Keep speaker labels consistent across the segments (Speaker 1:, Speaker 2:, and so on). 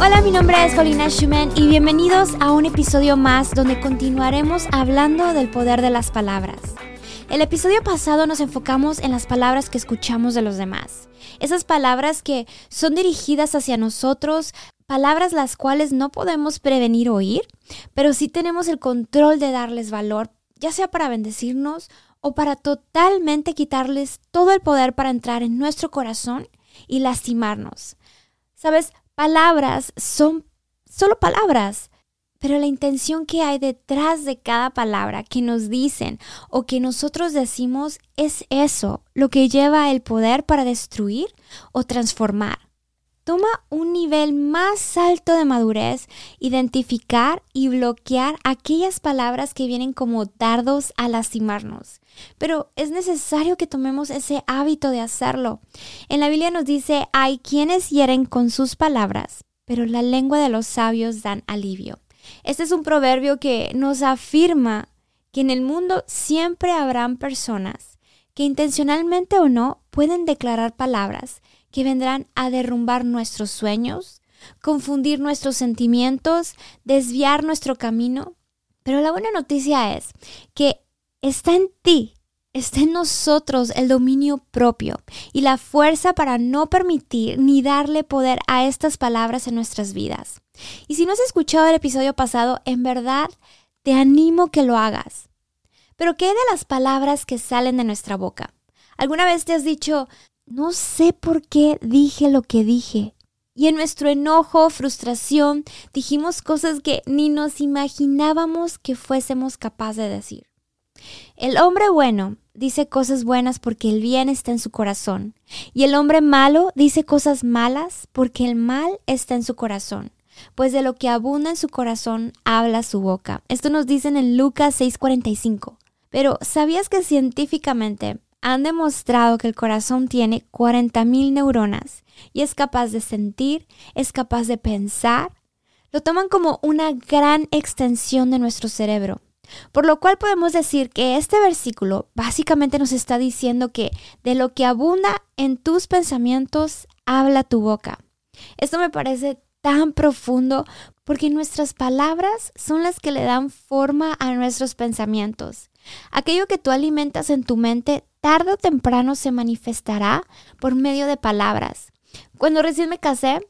Speaker 1: Hola, mi nombre es Paulina Schumann y bienvenidos a un episodio más donde continuaremos hablando del poder de las palabras. El episodio pasado nos enfocamos en las palabras que escuchamos de los demás. Esas palabras que son dirigidas hacia nosotros, palabras las cuales no podemos prevenir oír, pero sí tenemos el control de darles valor, ya sea para bendecirnos o para totalmente quitarles todo el poder para entrar en nuestro corazón y lastimarnos. Sabes, palabras son solo palabras, pero la intención que hay detrás de cada palabra que nos dicen o que nosotros decimos es eso, lo que lleva el poder para destruir o transformar. Toma un nivel más alto de madurez identificar y bloquear aquellas palabras que vienen como dardos a lastimarnos. Pero es necesario que tomemos ese hábito de hacerlo. En la Biblia nos dice, hay quienes hieren con sus palabras, pero la lengua de los sabios dan alivio. Este es un proverbio que nos afirma que en el mundo siempre habrán personas que intencionalmente o no pueden declarar palabras que vendrán a derrumbar nuestros sueños, confundir nuestros sentimientos, desviar nuestro camino. Pero la buena noticia es que está en ti, está en nosotros el dominio propio y la fuerza para no permitir ni darle poder a estas palabras en nuestras vidas. Y si no has escuchado el episodio pasado, en verdad te animo que lo hagas. Pero ¿qué de las palabras que salen de nuestra boca? ¿Alguna vez te has dicho, no sé por qué dije lo que dije. Y en nuestro enojo, frustración, dijimos cosas que ni nos imaginábamos que fuésemos capaces de decir. El hombre bueno dice cosas buenas porque el bien está en su corazón. Y el hombre malo dice cosas malas porque el mal está en su corazón. Pues de lo que abunda en su corazón habla su boca. Esto nos dicen en Lucas 6:45. Pero ¿sabías que científicamente han demostrado que el corazón tiene 40.000 neuronas y es capaz de sentir, es capaz de pensar. Lo toman como una gran extensión de nuestro cerebro. Por lo cual podemos decir que este versículo básicamente nos está diciendo que de lo que abunda en tus pensamientos, habla tu boca. Esto me parece tan profundo porque nuestras palabras son las que le dan forma a nuestros pensamientos. Aquello que tú alimentas en tu mente tarde o temprano se manifestará por medio de palabras. Cuando recién me casé,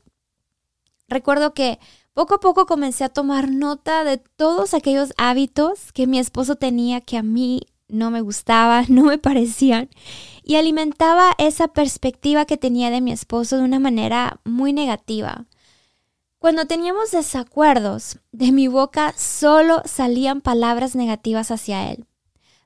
Speaker 1: recuerdo que poco a poco comencé a tomar nota de todos aquellos hábitos que mi esposo tenía que a mí no me gustaban, no me parecían, y alimentaba esa perspectiva que tenía de mi esposo de una manera muy negativa. Cuando teníamos desacuerdos, de mi boca solo salían palabras negativas hacia él.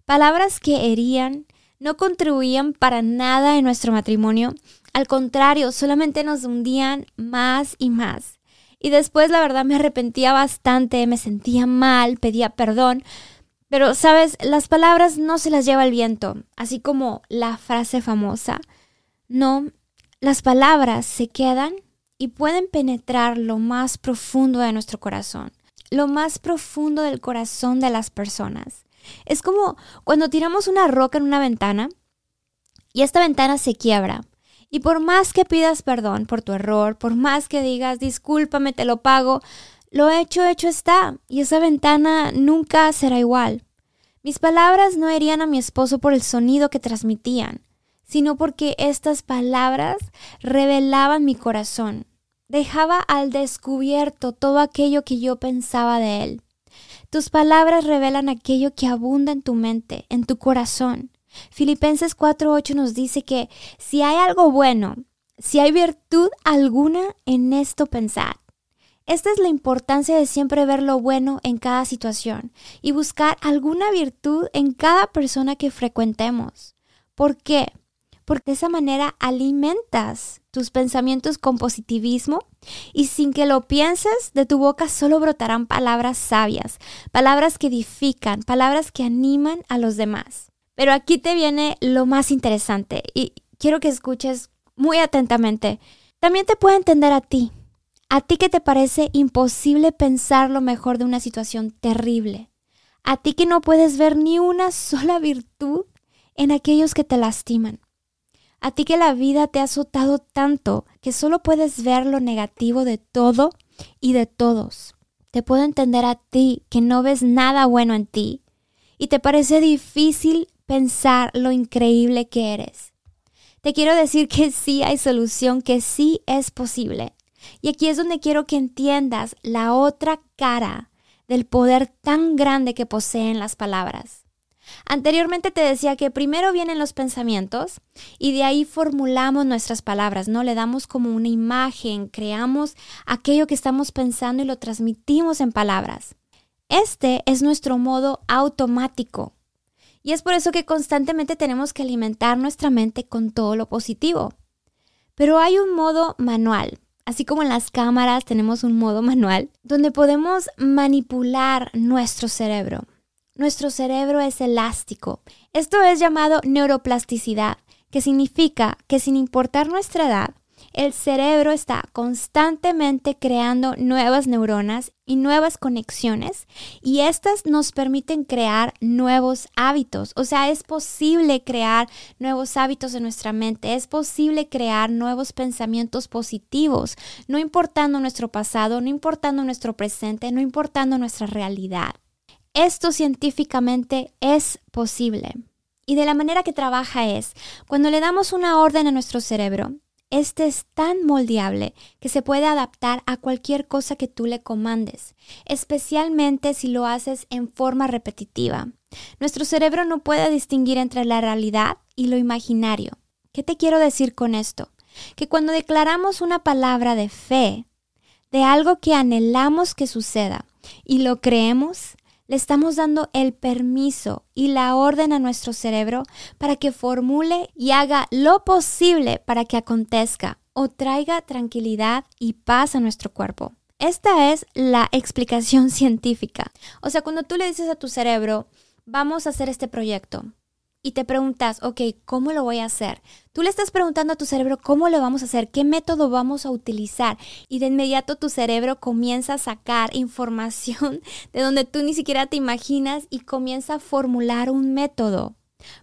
Speaker 1: Palabras que herían, no contribuían para nada en nuestro matrimonio. Al contrario, solamente nos hundían más y más. Y después, la verdad, me arrepentía bastante, me sentía mal, pedía perdón. Pero, sabes, las palabras no se las lleva el viento, así como la frase famosa. No, las palabras se quedan y pueden penetrar lo más profundo de nuestro corazón, lo más profundo del corazón de las personas. Es como cuando tiramos una roca en una ventana y esta ventana se quiebra. Y por más que pidas perdón por tu error, por más que digas discúlpame, te lo pago, lo hecho, hecho está, y esa ventana nunca será igual. Mis palabras no herían a mi esposo por el sonido que transmitían, sino porque estas palabras revelaban mi corazón. Dejaba al descubierto todo aquello que yo pensaba de él. Tus palabras revelan aquello que abunda en tu mente, en tu corazón. Filipenses 4:8 nos dice que si hay algo bueno, si hay virtud alguna en esto pensad. Esta es la importancia de siempre ver lo bueno en cada situación y buscar alguna virtud en cada persona que frecuentemos. ¿Por qué? Porque de esa manera alimentas tus pensamientos con positivismo y sin que lo pienses, de tu boca solo brotarán palabras sabias, palabras que edifican, palabras que animan a los demás. Pero aquí te viene lo más interesante y quiero que escuches muy atentamente. También te puedo entender a ti, a ti que te parece imposible pensar lo mejor de una situación terrible, a ti que no puedes ver ni una sola virtud en aquellos que te lastiman. A ti que la vida te ha azotado tanto que solo puedes ver lo negativo de todo y de todos. Te puedo entender a ti que no ves nada bueno en ti y te parece difícil pensar lo increíble que eres. Te quiero decir que sí hay solución, que sí es posible. Y aquí es donde quiero que entiendas la otra cara del poder tan grande que poseen las palabras. Anteriormente te decía que primero vienen los pensamientos y de ahí formulamos nuestras palabras, ¿no? Le damos como una imagen, creamos aquello que estamos pensando y lo transmitimos en palabras. Este es nuestro modo automático. Y es por eso que constantemente tenemos que alimentar nuestra mente con todo lo positivo. Pero hay un modo manual, Así como en las cámaras tenemos un modo manual donde podemos manipular nuestro cerebro. Nuestro cerebro es elástico. Esto es llamado neuroplasticidad, que significa que sin importar nuestra edad, el cerebro está constantemente creando nuevas neuronas y nuevas conexiones y estas nos permiten crear nuevos hábitos. O sea, es posible crear nuevos hábitos en nuestra mente, es posible crear nuevos pensamientos positivos, no importando nuestro pasado, no importando nuestro presente, no importando nuestra realidad. Esto científicamente es posible. Y de la manera que trabaja es, cuando le damos una orden a nuestro cerebro, este es tan moldeable que se puede adaptar a cualquier cosa que tú le comandes, especialmente si lo haces en forma repetitiva. Nuestro cerebro no puede distinguir entre la realidad y lo imaginario. ¿Qué te quiero decir con esto? Que cuando declaramos una palabra de fe, de algo que anhelamos que suceda, y lo creemos, le estamos dando el permiso y la orden a nuestro cerebro para que formule y haga lo posible para que acontezca o traiga tranquilidad y paz a nuestro cuerpo. Esta es la explicación científica. O sea, cuando tú le dices a tu cerebro, vamos a hacer este proyecto, y te preguntas, ok, ¿cómo lo voy a hacer? Tú le estás preguntando a tu cerebro cómo lo vamos a hacer, qué método vamos a utilizar y de inmediato tu cerebro comienza a sacar información de donde tú ni siquiera te imaginas y comienza a formular un método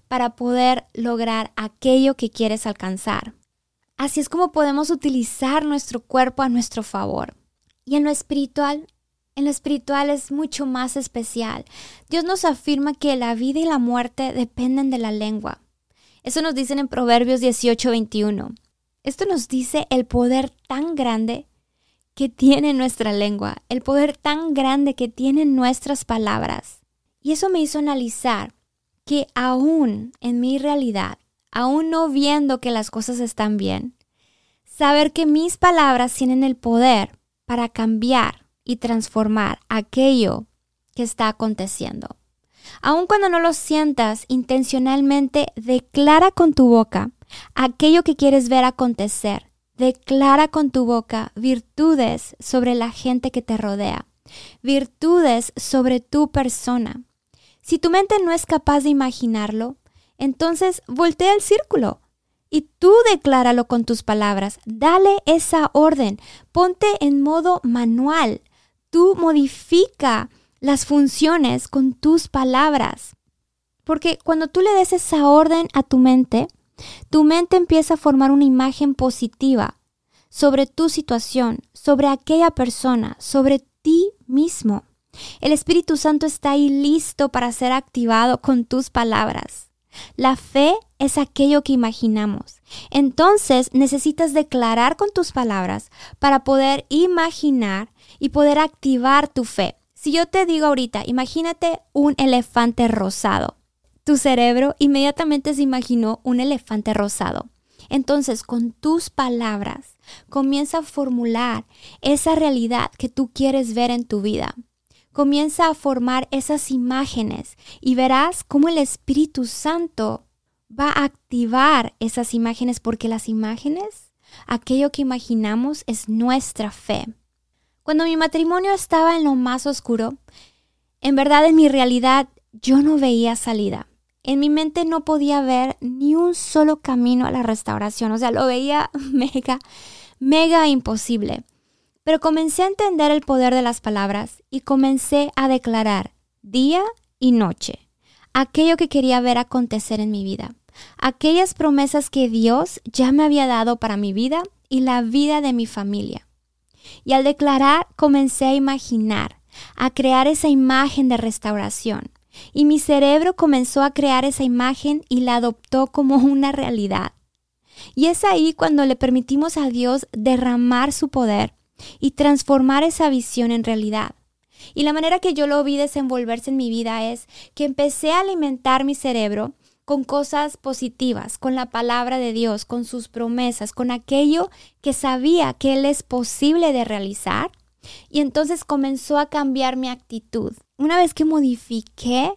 Speaker 1: para poder lograr aquello que quieres alcanzar. Así es como podemos utilizar nuestro cuerpo a nuestro favor. Y en lo espiritual en lo espiritual es mucho más especial. Dios nos afirma que la vida y la muerte dependen de la lengua. Eso nos dicen en Proverbios 18:21. Esto nos dice el poder tan grande que tiene nuestra lengua, el poder tan grande que tienen nuestras palabras. Y eso me hizo analizar que aún en mi realidad, aún no viendo que las cosas están bien, saber que mis palabras tienen el poder para cambiar y transformar aquello que está aconteciendo. Aun cuando no lo sientas intencionalmente, declara con tu boca aquello que quieres ver acontecer. Declara con tu boca virtudes sobre la gente que te rodea, virtudes sobre tu persona. Si tu mente no es capaz de imaginarlo, entonces voltea el círculo y tú decláralo con tus palabras. Dale esa orden. Ponte en modo manual tú modifica las funciones con tus palabras. Porque cuando tú le des esa orden a tu mente, tu mente empieza a formar una imagen positiva sobre tu situación, sobre aquella persona, sobre ti mismo. El Espíritu Santo está ahí listo para ser activado con tus palabras. La fe es aquello que imaginamos. Entonces necesitas declarar con tus palabras para poder imaginar y poder activar tu fe. Si yo te digo ahorita, imagínate un elefante rosado. Tu cerebro inmediatamente se imaginó un elefante rosado. Entonces, con tus palabras, comienza a formular esa realidad que tú quieres ver en tu vida. Comienza a formar esas imágenes y verás cómo el Espíritu Santo va a activar esas imágenes porque las imágenes, aquello que imaginamos es nuestra fe. Cuando mi matrimonio estaba en lo más oscuro, en verdad en mi realidad yo no veía salida. En mi mente no podía ver ni un solo camino a la restauración, o sea, lo veía mega, mega imposible. Pero comencé a entender el poder de las palabras y comencé a declarar día y noche aquello que quería ver acontecer en mi vida, aquellas promesas que Dios ya me había dado para mi vida y la vida de mi familia. Y al declarar comencé a imaginar, a crear esa imagen de restauración. Y mi cerebro comenzó a crear esa imagen y la adoptó como una realidad. Y es ahí cuando le permitimos a Dios derramar su poder y transformar esa visión en realidad. Y la manera que yo lo vi desenvolverse en mi vida es que empecé a alimentar mi cerebro con cosas positivas, con la palabra de Dios, con sus promesas, con aquello que sabía que Él es posible de realizar. Y entonces comenzó a cambiar mi actitud. Una vez que modifiqué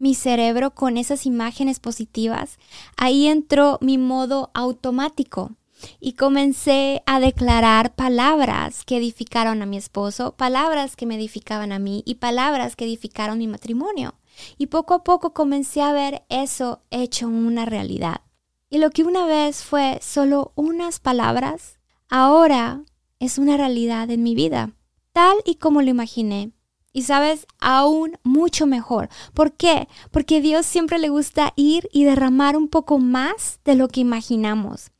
Speaker 1: mi cerebro con esas imágenes positivas, ahí entró mi modo automático y comencé a declarar palabras que edificaron a mi esposo, palabras que me edificaban a mí y palabras que edificaron mi matrimonio. Y poco a poco comencé a ver eso hecho una realidad. Y lo que una vez fue solo unas palabras, ahora es una realidad en mi vida, tal y como lo imaginé. Y sabes, aún mucho mejor. ¿Por qué? Porque Dios siempre le gusta ir y derramar un poco más de lo que imaginamos.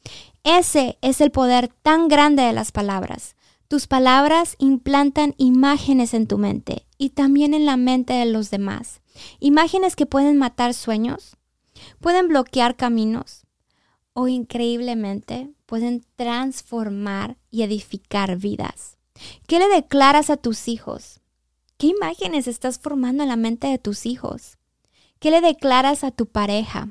Speaker 1: Ese es el poder tan grande de las palabras. Tus palabras implantan imágenes en tu mente y también en la mente de los demás. Imágenes que pueden matar sueños, pueden bloquear caminos o increíblemente pueden transformar y edificar vidas. ¿Qué le declaras a tus hijos? ¿Qué imágenes estás formando en la mente de tus hijos? ¿Qué le declaras a tu pareja?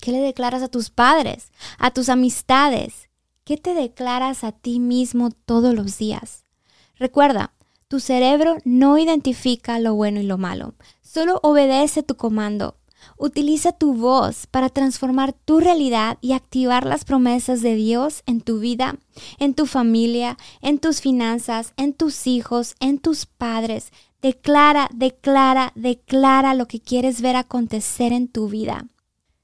Speaker 1: ¿Qué le declaras a tus padres, a tus amistades? ¿Qué te declaras a ti mismo todos los días? Recuerda, tu cerebro no identifica lo bueno y lo malo, solo obedece tu comando. Utiliza tu voz para transformar tu realidad y activar las promesas de Dios en tu vida, en tu familia, en tus finanzas, en tus hijos, en tus padres. Declara, declara, declara lo que quieres ver acontecer en tu vida.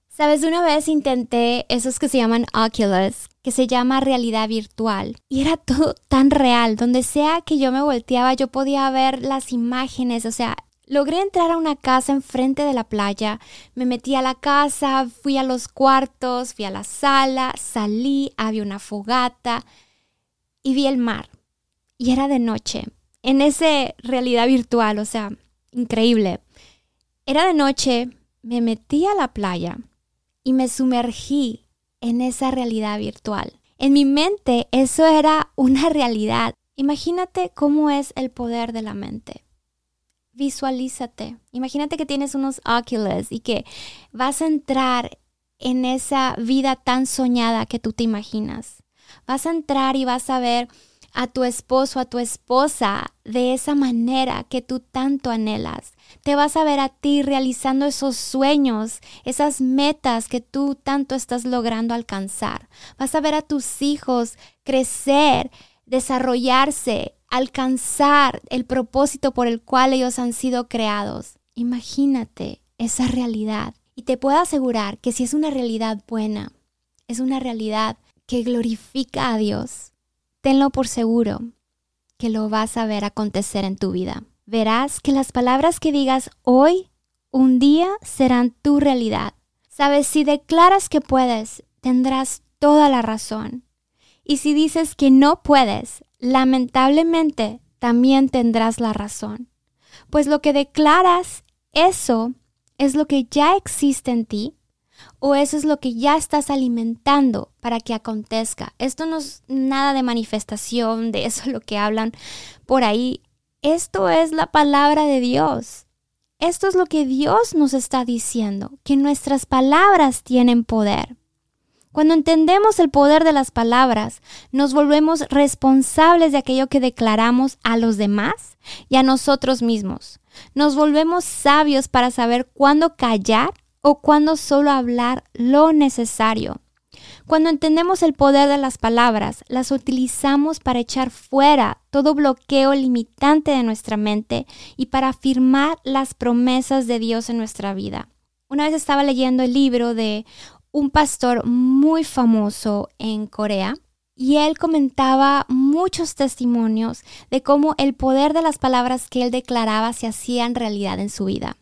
Speaker 1: Sabes, una vez intenté esos que se llaman Oculus, que se llama realidad virtual, y era todo tan real. Donde sea que yo me volteaba, yo podía ver las imágenes, o sea, Logré entrar a una casa enfrente de la playa, me metí a la casa, fui a los cuartos, fui a la sala, salí, había una fogata y vi el mar. Y era de noche, en esa realidad virtual, o sea, increíble. Era de noche, me metí a la playa y me sumergí en esa realidad virtual. En mi mente eso era una realidad. Imagínate cómo es el poder de la mente. Visualízate. Imagínate que tienes unos Oculus y que vas a entrar en esa vida tan soñada que tú te imaginas. Vas a entrar y vas a ver a tu esposo, a tu esposa de esa manera que tú tanto anhelas. Te vas a ver a ti realizando esos sueños, esas metas que tú tanto estás logrando alcanzar. Vas a ver a tus hijos crecer, desarrollarse, alcanzar el propósito por el cual ellos han sido creados. Imagínate esa realidad y te puedo asegurar que si es una realidad buena, es una realidad que glorifica a Dios, tenlo por seguro que lo vas a ver acontecer en tu vida. Verás que las palabras que digas hoy, un día serán tu realidad. Sabes, si declaras que puedes, tendrás toda la razón. Y si dices que no puedes, lamentablemente también tendrás la razón. Pues lo que declaras, eso es lo que ya existe en ti o eso es lo que ya estás alimentando para que acontezca. Esto no es nada de manifestación, de eso lo que hablan por ahí. Esto es la palabra de Dios. Esto es lo que Dios nos está diciendo, que nuestras palabras tienen poder. Cuando entendemos el poder de las palabras, nos volvemos responsables de aquello que declaramos a los demás y a nosotros mismos. Nos volvemos sabios para saber cuándo callar o cuando solo hablar lo necesario. Cuando entendemos el poder de las palabras, las utilizamos para echar fuera todo bloqueo limitante de nuestra mente y para afirmar las promesas de Dios en nuestra vida. Una vez estaba leyendo el libro de un pastor muy famoso en Corea y él comentaba muchos testimonios de cómo el poder de las palabras que él declaraba se hacían realidad en su vida.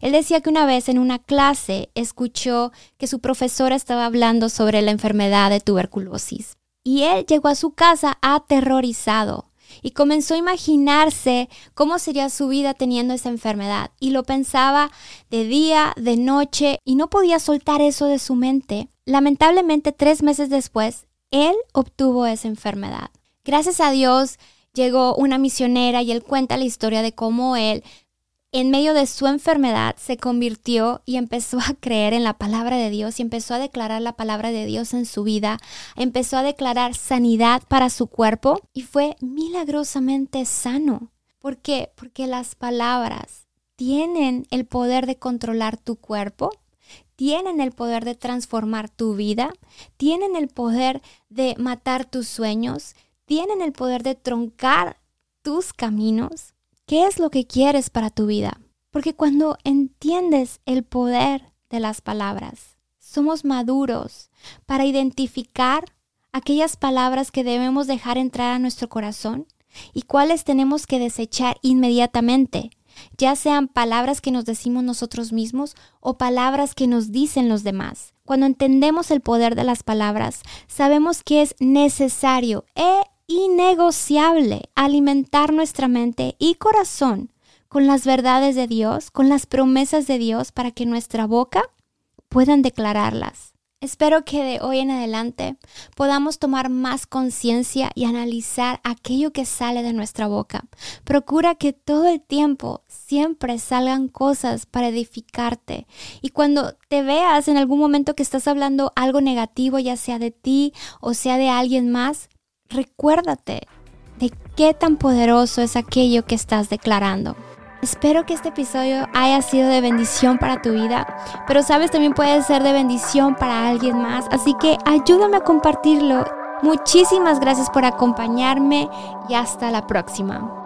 Speaker 1: Él decía que una vez en una clase escuchó que su profesora estaba hablando sobre la enfermedad de tuberculosis. y él llegó a su casa aterrorizado y comenzó a imaginarse cómo sería su vida teniendo esa enfermedad y lo pensaba de día, de noche y no podía soltar eso de su mente. Lamentablemente, tres meses después, él obtuvo esa enfermedad. Gracias a Dios llegó una misionera y él cuenta la historia de cómo él en medio de su enfermedad se convirtió y empezó a creer en la palabra de Dios y empezó a declarar la palabra de Dios en su vida, empezó a declarar sanidad para su cuerpo y fue milagrosamente sano. ¿Por qué? Porque las palabras tienen el poder de controlar tu cuerpo, tienen el poder de transformar tu vida, tienen el poder de matar tus sueños, tienen el poder de troncar tus caminos ¿Qué es lo que quieres para tu vida? Porque cuando entiendes el poder de las palabras, somos maduros para identificar aquellas palabras que debemos dejar entrar a nuestro corazón y cuáles tenemos que desechar inmediatamente, ya sean palabras que nos decimos nosotros mismos o palabras que nos dicen los demás. Cuando entendemos el poder de las palabras, sabemos que es necesario e innegociable alimentar nuestra mente y corazón con las verdades de Dios, con las promesas de Dios para que nuestra boca puedan declararlas. Espero que de hoy en adelante podamos tomar más conciencia y analizar aquello que sale de nuestra boca. Procura que todo el tiempo siempre salgan cosas para edificarte. Y cuando te veas en algún momento que estás hablando algo negativo, ya sea de ti o sea de alguien más, recuérdate de qué tan poderoso es aquello que estás declarando. Espero que este episodio haya sido de bendición para tu vida, pero sabes también puede ser de bendición para alguien más, así que ayúdame a compartirlo. Muchísimas gracias por acompañarme y hasta la próxima.